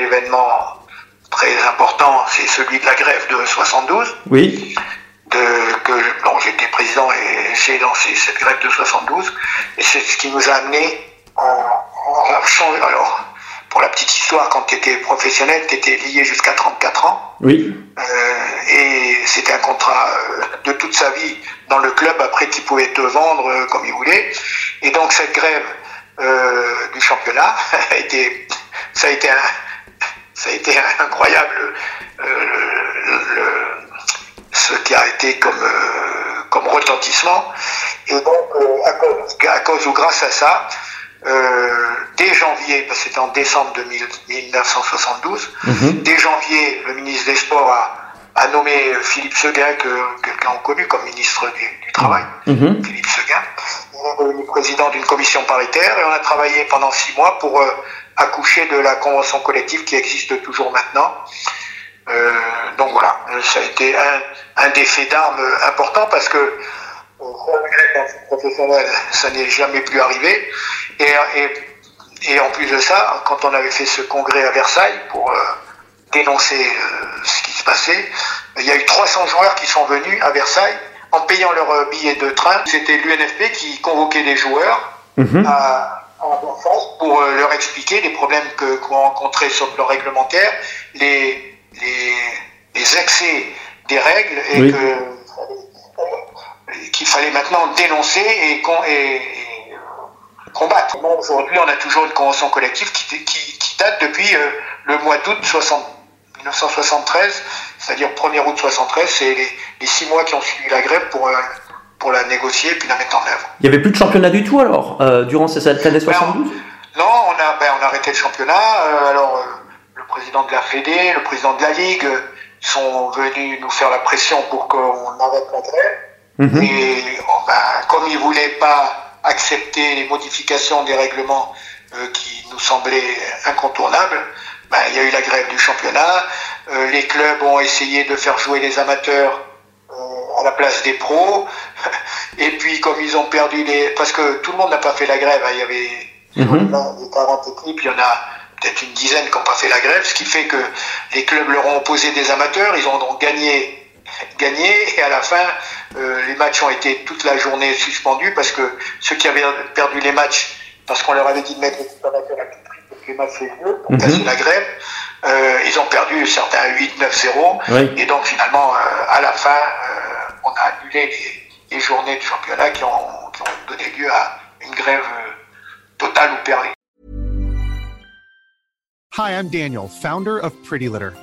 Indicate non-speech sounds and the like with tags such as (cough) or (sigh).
événement très important, c'est celui de la grève de 72. Oui. De, que bon, j'étais président et j'ai lancé cette grève de 72. Et c'est ce qui nous a amené à changer. Alors, pour la petite histoire, quand tu étais professionnel, tu étais lié jusqu'à 34 ans. Oui. Euh, et c'était un contrat euh, de toute sa vie dans le club, après qui pouvait te vendre euh, comme il voulait. Et donc cette grève euh, du championnat (laughs) a été, ça a été, un, ça a été (laughs) incroyable euh, le- le- ce qui a été comme, euh, comme retentissement. Et donc euh, à, cause, à cause ou grâce à ça, dès janvier, parce que c'était en décembre de 1000 1972, dès janvier, le ministre des Sports a, a nommé Philippe Seguin, que quelqu'un a connu comme ministre du, du Travail, Mhm. Philippe Seguin. Président d'une commission paritaire et on a travaillé pendant six mois pour accoucher de la convention collective qui existe toujours maintenant. Euh, donc voilà, ça a été un, un des faits d'armes importants parce que euh, professionnel, ça n'est jamais plus arrivé. Et, et, et en plus de ça, quand on avait fait ce congrès à Versailles pour euh, dénoncer euh, ce qui se passait, il y a eu 300 joueurs qui sont venus à Versailles en payant leur euh, billet de train. C'était l'UNFP qui convoquait des joueurs Mhm. à, en France pour euh, leur expliquer les problèmes que qu'on rencontrait sur le plan réglementaire, les, les, les excès des règles et Oui. qu'il fallait maintenant dénoncer et, et- et, combattre. Bon, Aujourd'hui, on a toujours une convention collective qui, qui, qui date depuis euh, le mois d'août 60 1973, c'est-à-dire 1er août 73, c'est les, les six mois qui ont suivi la grève pour, euh, pour la négocier et puis la mettre en œuvre. Il n'y avait plus de championnat du tout alors, euh, durant ces années 72 Non, on a, ben, on a arrêté le championnat. Euh, alors, euh, le président de la Fédé, le président de la Ligue euh, sont venus nous faire la pression pour qu'on arrête la grève. Mhm. Et oh, ben, comme ils voulaient pas accepter les modifications des règlements euh, qui nous semblaient incontournables, ben, il y a eu la grève du championnat. Euh, les clubs ont essayé de faire jouer les amateurs euh, à la place des pros. (laughs) Et puis comme ils ont perdu les... Parce que tout le monde n'a pas fait la grève. hein. Il y avait Les 40 équipes, il y en a peut-être une dizaine qui n'ont pas fait la grève, ce qui fait que les clubs leur ont opposé des amateurs, ils ont donc gagné, gagné et à la fin, euh, les matchs ont été toute la journée suspendus parce que ceux qui avaient perdu les matchs, parce qu'on leur avait dit de mettre les amateurs à tout prix les matchs aient lieu, pour casser la grève, euh, ils ont perdu certains 8-9-0, Oui. et donc finalement, euh, à la fin, euh, on a annulé les, les journées de championnat qui ont, qui ont donné lieu à une grève totale ou perdue. Hi, I'm Daniel, founder of Pretty Litter.